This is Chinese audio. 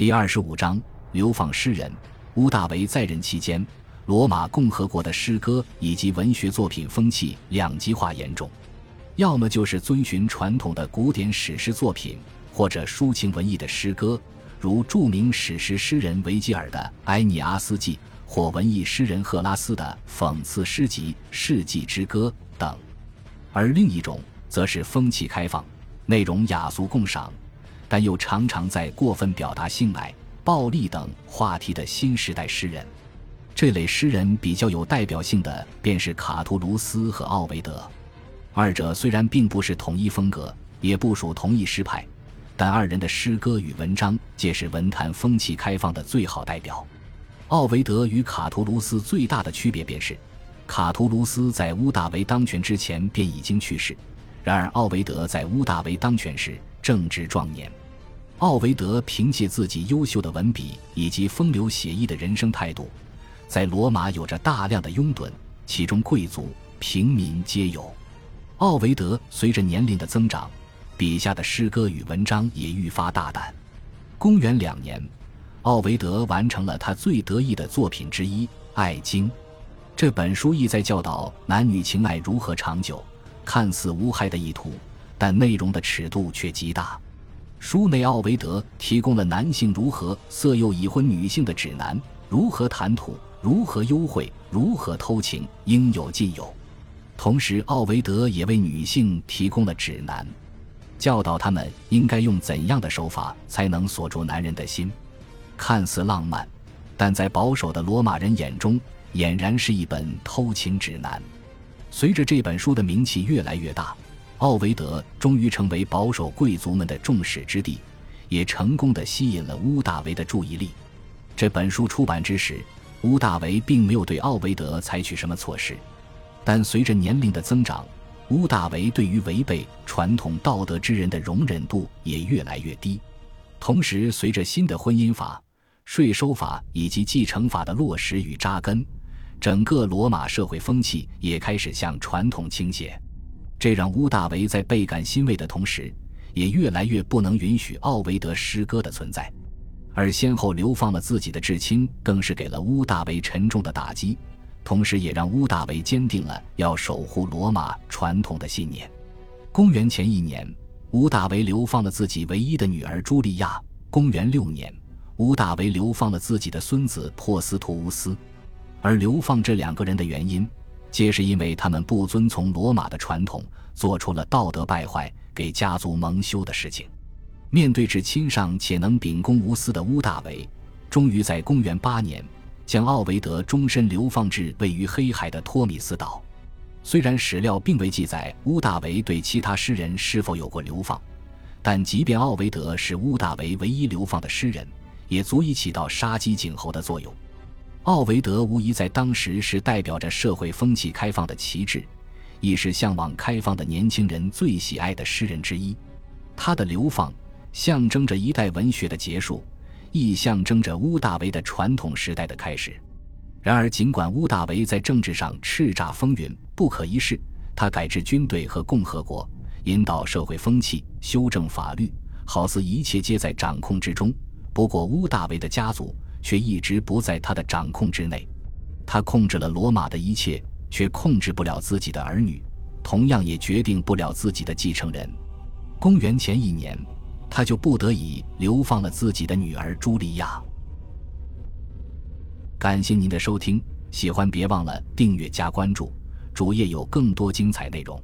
第二十五章流放诗人。乌大维在任期间，罗马共和国的诗歌以及文学作品风气两极化严重，要么就是遵循传统的古典史诗作品，或者抒情文艺的诗歌，如著名史诗诗人维吉尔的《埃涅阿斯纪》，或文艺诗人赫拉斯的讽刺诗集《世纪之歌》等；而另一种则是风气开放，内容雅俗共赏，但又常常在过分表达性爱。暴力等话题的新时代诗人，这类诗人比较有代表性的便是卡图卢斯和奥维德。二者虽然并不是统一风格，也不属同一诗派，但二人的诗歌与文章皆是文坛风气开放的最好代表。奥维德与卡图卢斯最大的区别便是，卡图卢斯在乌大维当权之前便已经去世，然而奥维德在乌大维当权时正值壮年。奥维德凭借自己优秀的文笔以及风流写意的人生态度，在罗马有着大量的拥趸，其中贵族、平民皆有。奥维德随着年龄的增长，笔下的诗歌与文章也愈发大胆。公元两年，奥维德完成了他最得意的作品之一《爱经》。这本书意在教导男女情爱如何长久，看似无害的意图，但内容的尺度却极大。书内奥维德提供了男性如何色诱已婚女性的指南，如何谈吐，如何幽会，如何偷情，应有尽有。同时，奥维德也为女性提供了指南，教导他们应该用怎样的手法才能锁住男人的心。看似浪漫，但在保守的罗马人眼中，俨然是一本偷情指南。随着这本书的名气越来越大。奥维德终于成为保守贵族们的众矢之的，也成功的吸引了乌大维的注意力。这本书出版之时，乌大维并没有对奥维德采取什么措施，但随着年龄的增长，乌大维对于违背传统道德之人的容忍度也越来越低。同时，随着新的婚姻法、税收法以及继承法的落实与扎根，整个罗马社会风气也开始向传统倾斜。这让乌大维在倍感欣慰的同时，也越来越不能允许奥维德诗歌的存在，而先后流放了自己的至亲，更是给了乌大维沉重的打击，同时也让乌大维坚定了要守护罗马传统的信念。公元前一年，乌大维流放了自己唯一的女儿朱莉亚；公元六年，乌大维流放了自己的孙子珀斯图乌斯，而流放这两个人的原因。皆是因为他们不遵从罗马的传统，做出了道德败坏、给家族蒙羞的事情。面对至亲上且能秉公无私的乌大维，终于在公元八年将奥维德终身流放至位于黑海的托米斯岛。虽然史料并未记载乌大维对其他诗人是否有过流放，但即便奥维德是乌大维唯一流放的诗人，也足以起到杀鸡儆猴的作用。奥维德无疑在当时是代表着社会风气开放的旗帜，亦是向往开放的年轻人最喜爱的诗人之一。他的流放象征着一代文学的结束，亦象征着乌大维的传统时代的开始。然而，尽管乌大维在政治上叱咤风云、不可一世，他改制军队和共和国，引导社会风气，修正法律，好似一切皆在掌控之中。不过，乌大维的家族。却一直不在他的掌控之内，他控制了罗马的一切，却控制不了自己的儿女，同样也决定不了自己的继承人。公元前一年，他就不得已流放了自己的女儿朱莉亚。感谢您的收听，喜欢别忘了订阅加关注，主页有更多精彩内容。